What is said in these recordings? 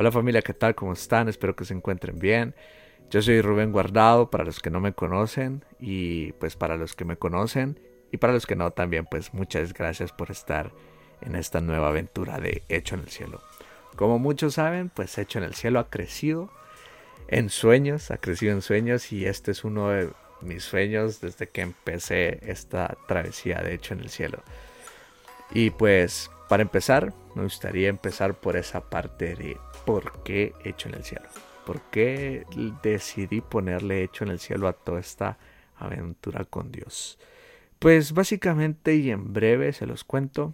Hola familia, ¿qué tal? ¿Cómo están? Espero que se encuentren bien. Yo soy Rubén Guardado, para los que no me conocen y pues para los que me conocen y para los que no también pues muchas gracias por estar en esta nueva aventura de Hecho en el Cielo. Como muchos saben, pues Hecho en el Cielo ha crecido en sueños, ha crecido en sueños y este es uno de mis sueños desde que empecé esta travesía de Hecho en el Cielo. Y pues para empezar, me gustaría empezar por esa parte de por qué hecho en el cielo. ¿Por qué decidí ponerle hecho en el cielo a toda esta aventura con Dios? Pues básicamente y en breve se los cuento.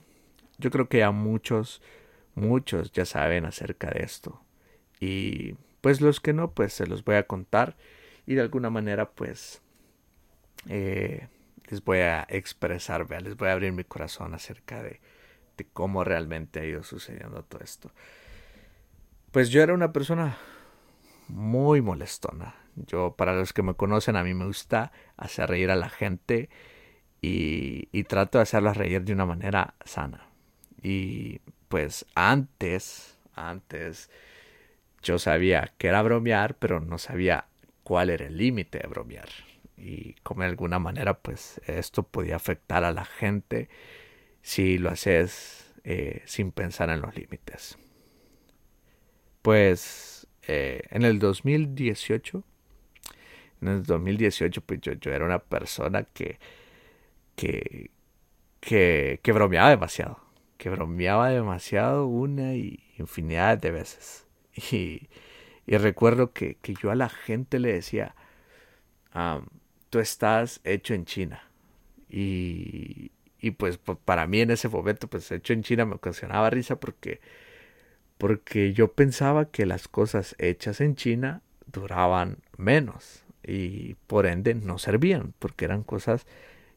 Yo creo que ya muchos, muchos ya saben acerca de esto. Y pues los que no, pues se los voy a contar. Y de alguna manera, pues eh, les voy a expresar, les voy a abrir mi corazón acerca de, de cómo realmente ha ido sucediendo todo esto. Pues yo era una persona muy molestona. Yo, para los que me conocen, a mí me gusta hacer reír a la gente y, y trato de hacerlas reír de una manera sana. Y pues antes, antes, yo sabía que era bromear, pero no sabía cuál era el límite de bromear. Y como de alguna manera, pues esto podía afectar a la gente si lo haces eh, sin pensar en los límites pues eh, en el 2018, en el 2018, pues yo, yo era una persona que, que, que, bromeaba demasiado, que bromeaba demasiado una y infinidad de veces. Y, y recuerdo que, que, yo a la gente le decía, tú estás hecho en China. Y, y pues para mí en ese momento, pues hecho en China me ocasionaba risa porque porque yo pensaba que las cosas hechas en China duraban menos y por ende no servían porque eran cosas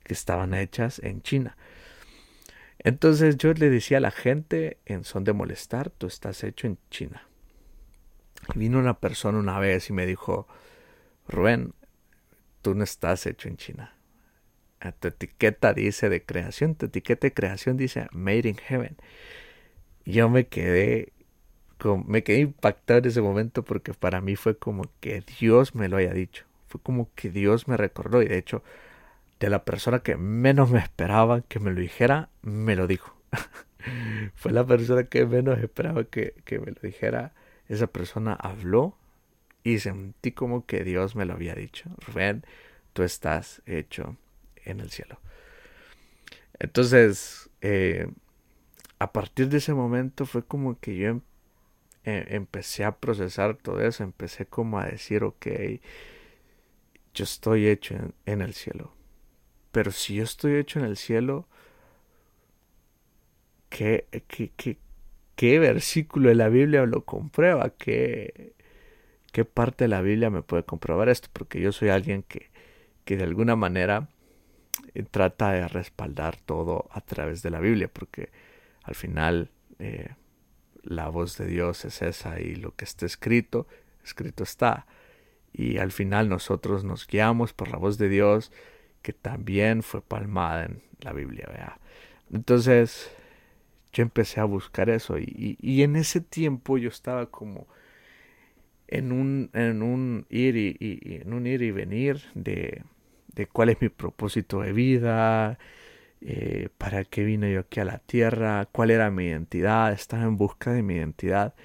que estaban hechas en China. Entonces yo le decía a la gente en son de molestar, tú estás hecho en China. Y vino una persona una vez y me dijo, Rubén, tú no estás hecho en China. Tu etiqueta dice de creación, tu etiqueta de creación dice Made in Heaven. Yo me quedé me quedé impactado en ese momento porque para mí fue como que Dios me lo haya dicho. Fue como que Dios me recordó y de hecho de la persona que menos me esperaba que me lo dijera, me lo dijo. fue la persona que menos esperaba que, que me lo dijera. Esa persona habló y sentí como que Dios me lo había dicho. Rubén, tú estás hecho en el cielo. Entonces, eh, a partir de ese momento fue como que yo eh, empecé a procesar todo eso, empecé como a decir, ok, yo estoy hecho en, el cielo. Pero si yo estoy hecho en el cielo, ¿qué, qué, qué, versículo de la Biblia lo comprueba? ¿Qué, ¿Qué parte de la Biblia me puede comprobar esto? Porque yo soy alguien que, que de alguna manera trata de respaldar todo a través de la Biblia, porque al final eh, la voz de Dios es esa y lo que está escrito, escrito está. Y al final nosotros nos guiamos por la voz de Dios que también fue palmada en la Biblia. ¿vea? Entonces yo empecé a buscar eso y, y, en ese tiempo yo estaba como en un, en un ir y, en un ir y venir de, de cuál es mi propósito de vida, eh, para qué vine yo aquí a la tierra, cuál era mi identidad, estaba en busca de mi identidad.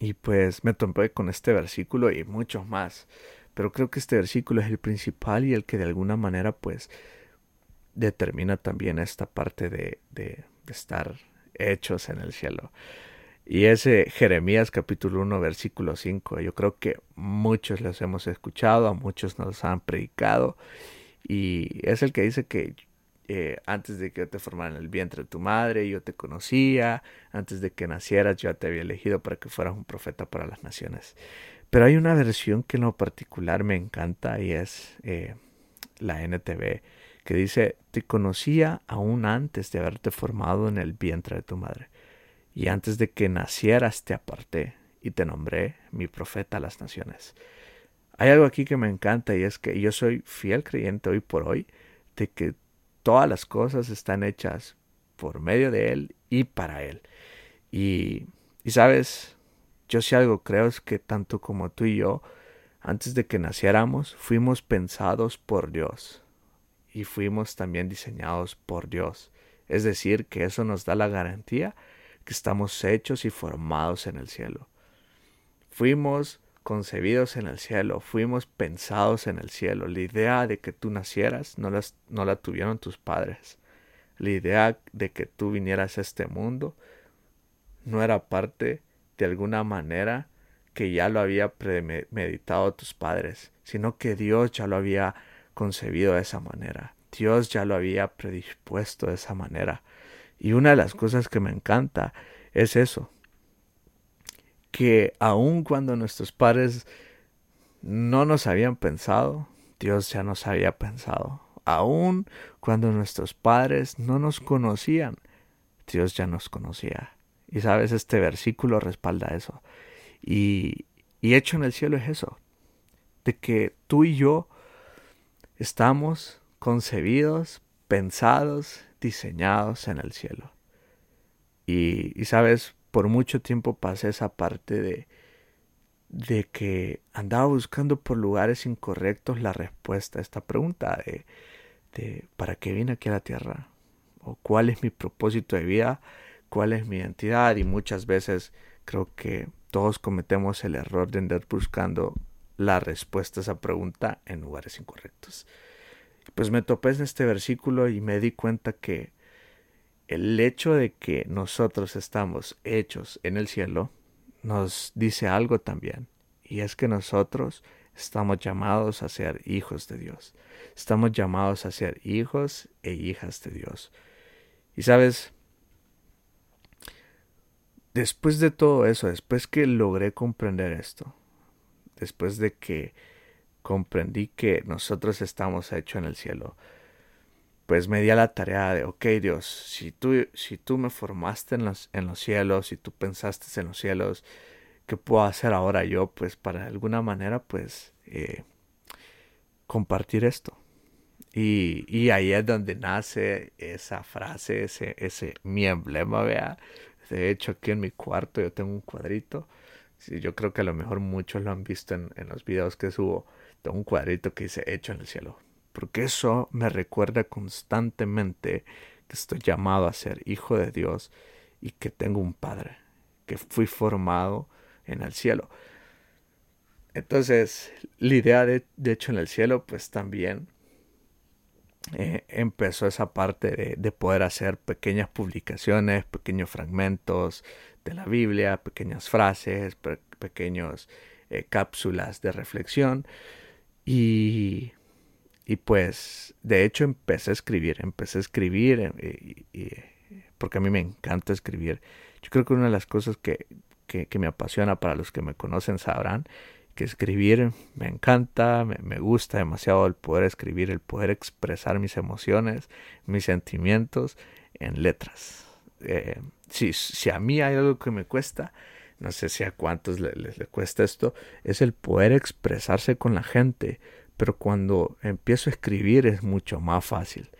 Y pues me topé con este versículo y muchos más. Pero creo que este versículo es el principal y el que de alguna manera pues determina también esta parte de, de, de estar hechos en el cielo. Y ese Jeremías capítulo 1 versículo 5, yo creo que muchos los hemos escuchado, a muchos nos han predicado y es el que dice que eh, antes de que yo te formara en el vientre de tu madre, yo te conocía, antes de que nacieras yo te había elegido para que fueras un profeta para las naciones. Pero hay una versión que en lo particular me encanta y es eh, la NTV, que dice, te conocía aún antes de haberte formado en el vientre de tu madre, y antes de que nacieras te aparté y te nombré mi profeta a las naciones. Hay algo aquí que me encanta y es que yo soy fiel creyente hoy por hoy de que todas las cosas están hechas por medio de Él y para Él. Y Y sabes, yo si algo creo es que tanto como tú y yo, antes de que naciéramos, fuimos pensados por Dios y fuimos también diseñados por Dios. Es decir, que eso nos da la garantía que estamos hechos y formados en el cielo. Fuimos concebidos en el cielo, fuimos pensados en el cielo. La idea de que tú nacieras no, no la tuvieron tus padres. La idea de que tú vinieras a este mundo no era parte de alguna manera que ya lo había premeditado tus padres, sino que Dios ya lo había concebido de esa manera. Dios ya lo había predispuesto de esa manera. Y una de las cosas que me encanta es eso, que aun cuando nuestros padres no nos habían pensado, Dios ya nos había pensado. Aun cuando nuestros padres no nos conocían, Dios ya nos conocía. Y sabes, este versículo respalda eso. Y, y hecho en el cielo es eso, de que tú y yo estamos concebidos, pensados, diseñados en el cielo. Y, sabes, por mucho tiempo pasé esa parte de, de que andaba buscando por lugares incorrectos la respuesta a esta pregunta de, de ¿para qué vine aquí a la tierra? ¿O cuál es mi propósito de vida? ¿Cuál es mi identidad? Y muchas veces creo que todos cometemos el error de andar buscando la respuesta a esa pregunta en lugares incorrectos. Pues me topé en este versículo y me di cuenta que el hecho de que nosotros estamos hechos en el cielo nos dice algo también, y es que nosotros estamos llamados a ser hijos de Dios. Estamos llamados a ser hijos e hijas de Dios. Y sabes, después de todo eso, después que logré comprender esto, después de que comprendí que nosotros estamos hechos en el cielo, pues me di a la tarea de, ok Dios, si tú, si tú me formaste en los, en los cielos, si tú pensaste en los cielos, ¿qué puedo hacer ahora yo? Pues para de alguna manera, pues, eh, compartir esto. Y, y, ahí es donde nace esa frase, ese, ese mi emblema, vea, de hecho, aquí en mi cuarto yo tengo un cuadrito. Yo creo que a lo mejor muchos lo han visto en, en los videos que subo. Tengo un cuadrito que dice hecho en el cielo. Porque eso me recuerda constantemente que estoy llamado a ser hijo de Dios y que tengo un Padre, que fui formado en el cielo. Entonces, la idea de, de hecho en el cielo, pues también eh, empezó esa parte de, poder hacer pequeñas publicaciones, pequeños fragmentos de la Biblia, pequeñas frases, pequeños eh, cápsulas de reflexión. Y, y, pues, de hecho, empecé a escribir, empecé a escribir, eh, porque a mí me encanta escribir. Yo creo que una de las cosas que, que me apasiona, para los que me conocen sabrán, que escribir me encanta, me, gusta demasiado el poder escribir, el poder expresar mis emociones, mis sentimientos en letras. Eh, si, si, a mí hay algo que me cuesta, no sé si a cuántos les, cuesta esto, es el poder expresarse con la gente, pero cuando empiezo a escribir es mucho más fácil.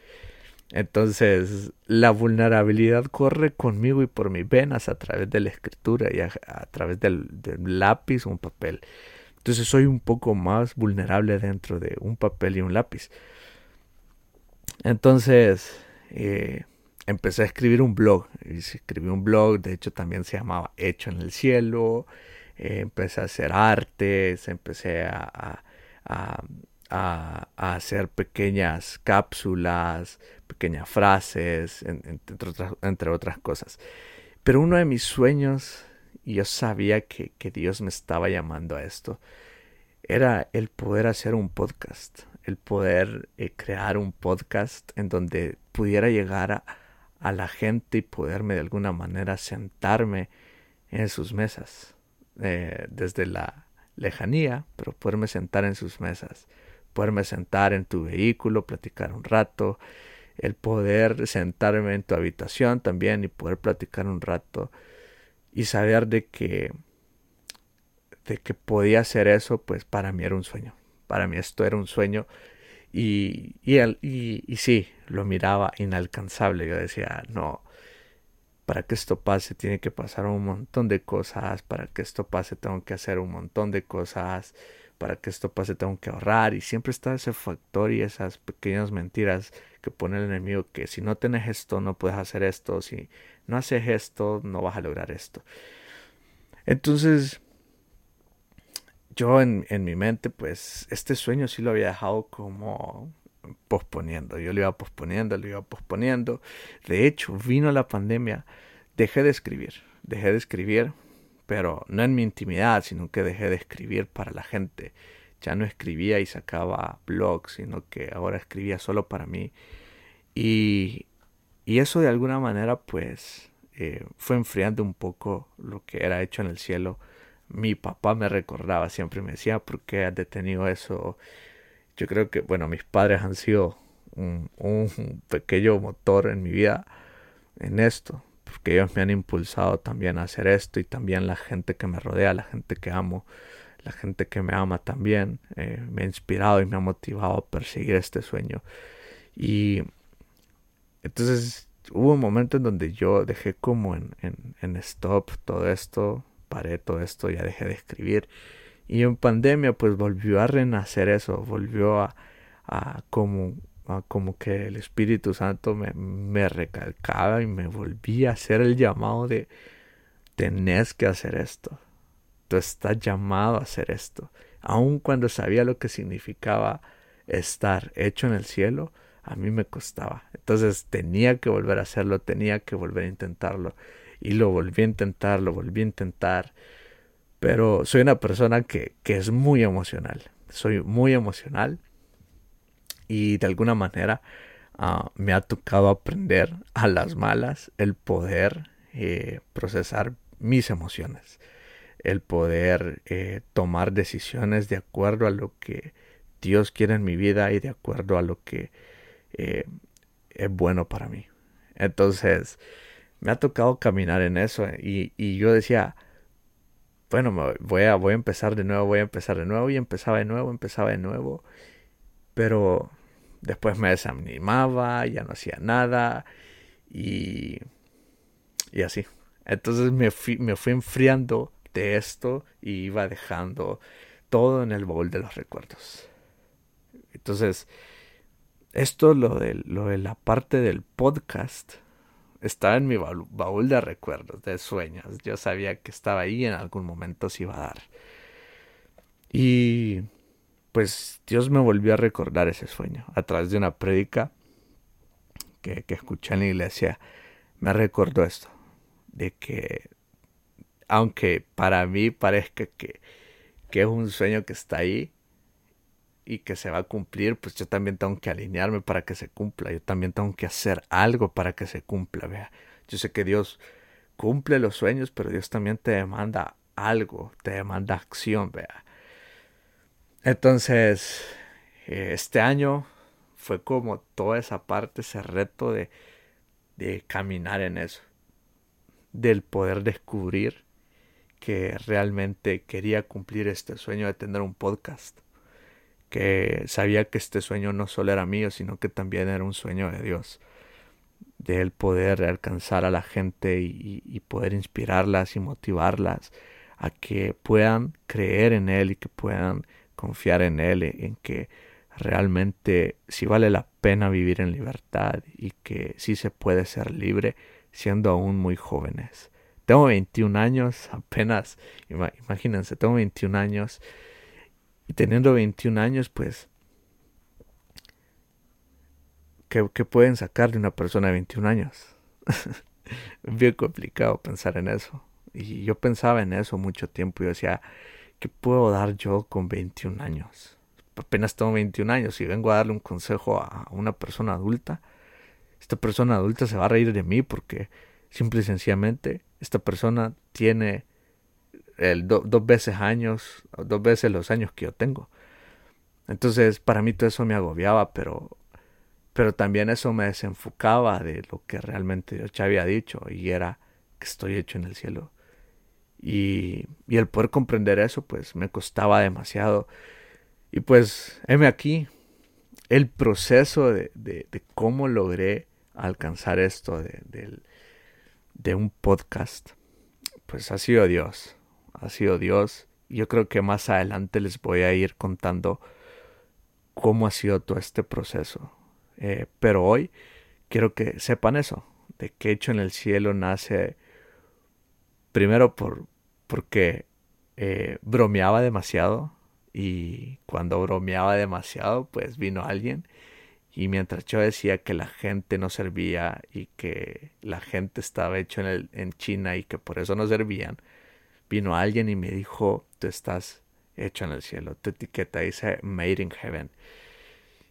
Entonces, la vulnerabilidad corre conmigo y por mis venas a través de la escritura y a, través del, del lápiz o un papel. Entonces soy un poco más vulnerable dentro de un papel y un lápiz. Entonces eh, empecé a escribir un blog. Escribí un blog, de hecho también se llamaba Hecho en el Cielo. Eh, empecé a hacer artes, empecé a, a, hacer pequeñas cápsulas, pequeñas frases, entre, otras, entre otras cosas. Pero uno de mis sueños y yo sabía que, Dios me estaba llamando a esto, era el poder hacer un podcast, el poder eh, crear un podcast en donde pudiera llegar a, a, la gente y poderme de alguna manera sentarme en sus mesas, eh, desde la lejanía, pero poderme sentar en sus mesas, poderme sentar en tu vehículo, platicar un rato, el poder sentarme en tu habitación también y poder platicar un rato y saber de que de que podía hacer eso, pues para mí era un sueño. Para mí esto era un sueño y, y, y, sí, lo miraba inalcanzable. Yo decía, no, para que esto pase tiene que pasar un montón de cosas, para que esto pase tengo que hacer un montón de cosas, para que esto pase tengo que ahorrar y siempre está ese factor y esas pequeñas mentiras que pone el enemigo que si no tienes esto no puedes hacer esto, si no haces esto no vas a lograr esto. Entonces yo en, en mi mente pues este sueño sí lo había dejado como posponiendo. Yo lo iba posponiendo, lo iba posponiendo. De hecho, vino la pandemia, dejé de escribir, dejé de escribir, pero no en mi intimidad, sino que dejé de escribir para la gente. Ya no escribía y sacaba blogs, sino que ahora escribía solo para mí. Y, y eso de alguna manera pues eh, fue enfriando un poco lo que era hecho en el cielo. Mi papá me recordaba, siempre me decía, ¿por qué has detenido eso? yo creo que, bueno, mis padres han sido un, pequeño motor en mi vida en esto, porque ellos me han impulsado también a hacer esto y también la gente que me rodea, la gente que amo, la gente que me ama también, eh, me ha inspirado y me ha motivado a perseguir este sueño. Y entonces hubo un momento en donde yo dejé como en, en, en stop todo esto, paré todo esto, ya dejé de escribir y en pandemia pues volvió a renacer eso, volvió a, como, a como que el Espíritu Santo me, me recalcaba y me volvía a hacer el llamado de tenés que hacer esto. Tú estás llamado a hacer esto. Aun cuando sabía lo que significaba estar hecho en el cielo, a mí me costaba. Entonces tenía que volver a hacerlo, tenía que volver a intentarlo. Y lo volví a intentar, lo volví a intentar pero soy una persona que, es muy emocional. Soy muy emocional y de alguna manera ah, me ha tocado aprender a las malas el poder eh, procesar mis emociones, el poder eh, tomar decisiones de acuerdo a lo que Dios quiere en mi vida y de acuerdo a lo que eh, es bueno para mí. Entonces, me ha tocado caminar en eso y, y yo decía, bueno, voy a, voy a empezar de nuevo, voy a empezar de nuevo y empezaba de nuevo, empezaba de nuevo. Pero después me desanimaba, ya no hacía nada y, y así. Entonces me fui, me fui enfriando de esto y iba dejando todo en el baúl de los recuerdos. Entonces, esto lo de, lo de la parte del podcast estaba en mi baúl de recuerdos, de sueños. Yo sabía que estaba ahí y en algún momento se iba a dar. Y pues Dios me volvió a recordar ese sueño a través de una prédica que, que escuché en la iglesia. Me recordó esto, de que aunque para mí parezca que, que es un sueño que está ahí, y que se va a cumplir, pues yo también tengo que alinearme para que se cumpla. Yo también tengo que hacer algo para que se cumpla, vea. Yo sé que Dios cumple los sueños, pero Dios también te demanda algo, te demanda acción, vea. Entonces, eh, este año fue como toda esa parte, ese reto de, de caminar en eso, del poder descubrir que realmente quería cumplir este sueño de tener un podcast que sabía que este sueño no solo era mío, sino que también era un sueño de Dios, de él poder alcanzar a la gente y, poder inspirarlas y motivarlas a que puedan creer en Él y que puedan confiar en Él, en que realmente sí vale la pena vivir en libertad y que sí se puede ser libre siendo aún muy jóvenes. Tengo 21 años, apenas, imagínense, tengo 21 años y teniendo 21 años, pues, ¿qué, pueden sacar de una persona de 21 años? bien complicado pensar en eso. Y yo pensaba en eso mucho tiempo y decía, ¿qué puedo dar yo con 21 años? Apenas tengo 21 años y vengo a darle un consejo a una persona adulta. Esta persona adulta se va a reír de mí porque simple y sencillamente esta persona tiene el dos veces años, dos veces los años que yo tengo. Entonces, para mí todo eso me agobiaba, pero, pero también eso me desenfocaba de lo que realmente Dios ya había dicho, y era que estoy hecho en el cielo. Y, y el poder comprender eso, pues me costaba demasiado. Y pues, heme aquí, el proceso de, de, cómo logré alcanzar esto, de, de un podcast, pues ha sido Dios, ha sido Dios. Yo creo que más adelante les voy a ir contando cómo ha sido todo este proceso. Eh, pero hoy quiero que sepan eso, de que hecho en el cielo nace primero por, porque eh, bromeaba demasiado y cuando bromeaba demasiado pues vino alguien y mientras yo decía que la gente no servía y que la gente estaba hecho en, el, en China y que por eso no servían, vino alguien y me dijo, tú estás hecho en el cielo, tu etiqueta dice Made in Heaven.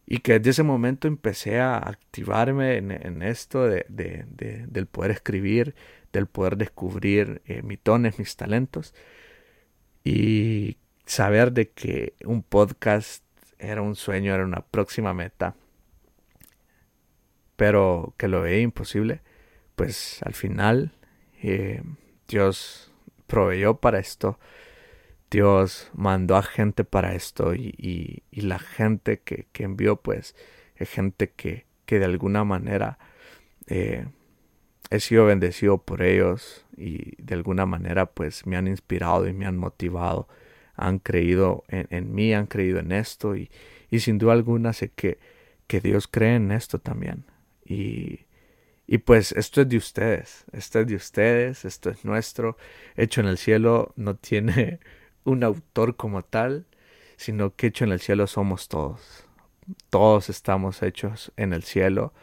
Y que desde ese momento empecé a activarme en, esto de, del poder escribir, del poder descubrir eh, mis dones, mis talentos. Y saber de que un podcast era un sueño, era una próxima meta pero que lo veía imposible, pues al final eh, Dios proveyó para esto, Dios mandó a gente para esto y, la gente que, envió pues es gente que, que de alguna manera eh, he sido bendecido por ellos y de alguna manera pues me han inspirado y me han motivado, han creído en, mí, han creído en esto y, y sin duda alguna sé que, que Dios cree en esto también. Y, y pues esto es de ustedes, esto es de ustedes, esto es nuestro. Hecho en el cielo no tiene un autor como tal, sino que hecho en el cielo somos todos. Todos estamos hechos en el cielo,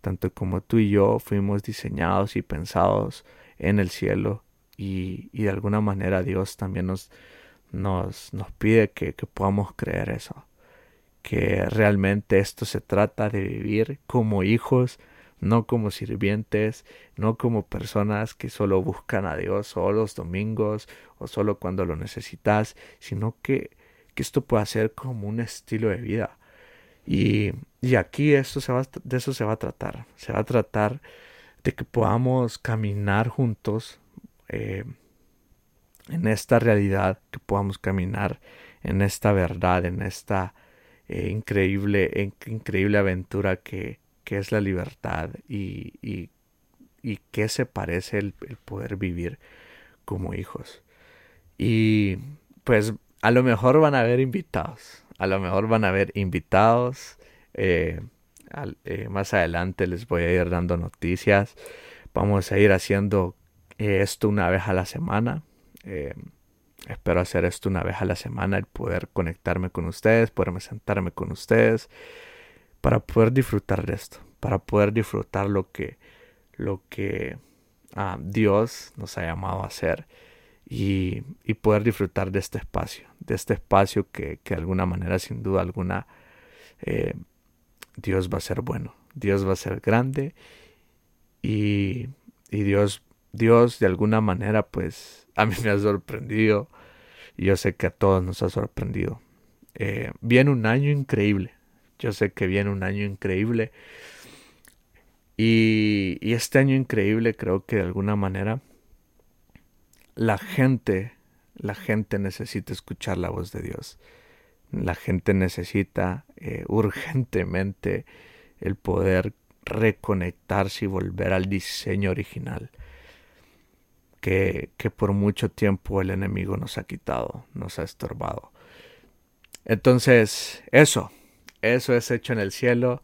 tanto como tú y yo fuimos diseñados y pensados en el cielo. Y, y de alguna manera Dios también nos, nos, nos pide que, que podamos creer eso que realmente esto se trata de vivir como hijos, no como sirvientes, no como personas que solo buscan a Dios solo los domingos o solo cuando lo necesitas, sino que, que esto pueda ser como un estilo de vida. Y, y aquí esto se va, de eso se va a tratar. Se va a tratar de que podamos caminar juntos eh, en esta realidad, que podamos caminar en esta verdad, en esta eh, increíble, increíble aventura que, que, es la libertad y, y, que se parece el, poder vivir como hijos. Y pues a lo mejor van a haber invitados, a lo mejor van a haber invitados. Eh, eh, más adelante les voy a ir dando noticias. Vamos a ir haciendo esto una vez a la semana. Espero hacer esto una vez a la semana, el poder conectarme con ustedes, poderme sentarme con ustedes, para poder disfrutar de esto, para poder disfrutar lo que, lo que ah, Dios nos ha llamado a hacer y, y, poder disfrutar de este espacio, de este espacio que, que de alguna manera, sin duda alguna, eh, Dios va a ser bueno, Dios va a ser grande y, y Dios, Dios de alguna manera, pues a mí me ha sorprendido y yo sé que a todos nos ha sorprendido. Eh, viene un año increíble. Yo sé que viene un año increíble. Y, este año increíble creo que de alguna manera la gente, la gente necesita escuchar la voz de Dios. La gente necesita eh, urgentemente el poder reconectarse y volver al diseño original que, por mucho tiempo el enemigo nos ha quitado, nos ha estorbado. Entonces, eso, eso es hecho en el cielo,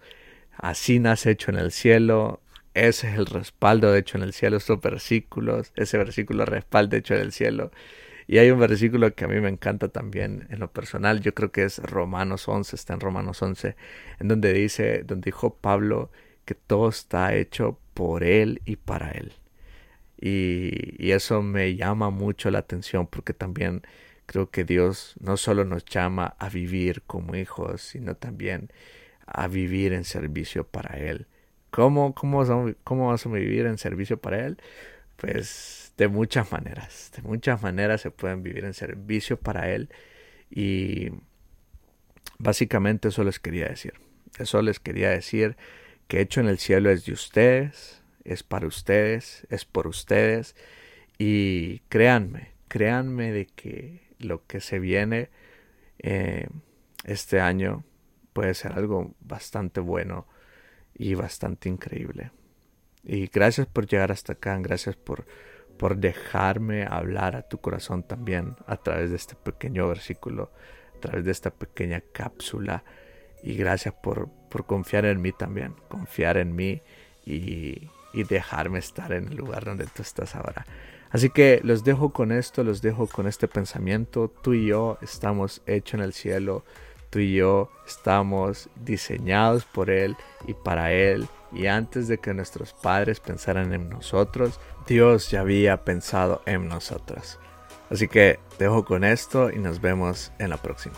así nace hecho en el cielo, ese es el respaldo de hecho en el cielo, estos versículos, ese versículo respalda hecho en el cielo. Y hay un versículo que a mí me encanta también en lo personal, yo creo que es Romanos 11, está en Romanos 11, en donde dice, donde dijo Pablo que todo está hecho por él y para él. Y, eso me llama mucho la atención porque también creo que Dios no solo nos llama a vivir como hijos, sino también a vivir en servicio para Él. ¿Cómo, cómo, cómo vamos a vivir en servicio para Él? Pues de muchas maneras, de muchas maneras se pueden vivir en servicio para Él y básicamente eso les quería decir. Eso les quería decir que hecho en el cielo es de ustedes, es para ustedes, es por ustedes y créanme, créanme de que lo que se viene eh, este año puede ser algo bastante bueno y bastante increíble. Y gracias por llegar hasta acá, gracias por, por dejarme hablar a tu corazón también a través de este pequeño versículo, a través de esta pequeña cápsula. Y gracias por, por confiar en mí también, confiar en mí y, y dejarme estar en el lugar donde tú estás ahora. Así que los dejo con esto, los dejo con este pensamiento. Tú y yo estamos hechos en el cielo. Tú y yo estamos diseñados por Él y para Él. Y antes de que nuestros padres pensaran en nosotros, Dios ya había pensado en nosotros. Así que dejo con esto y nos vemos en la próxima.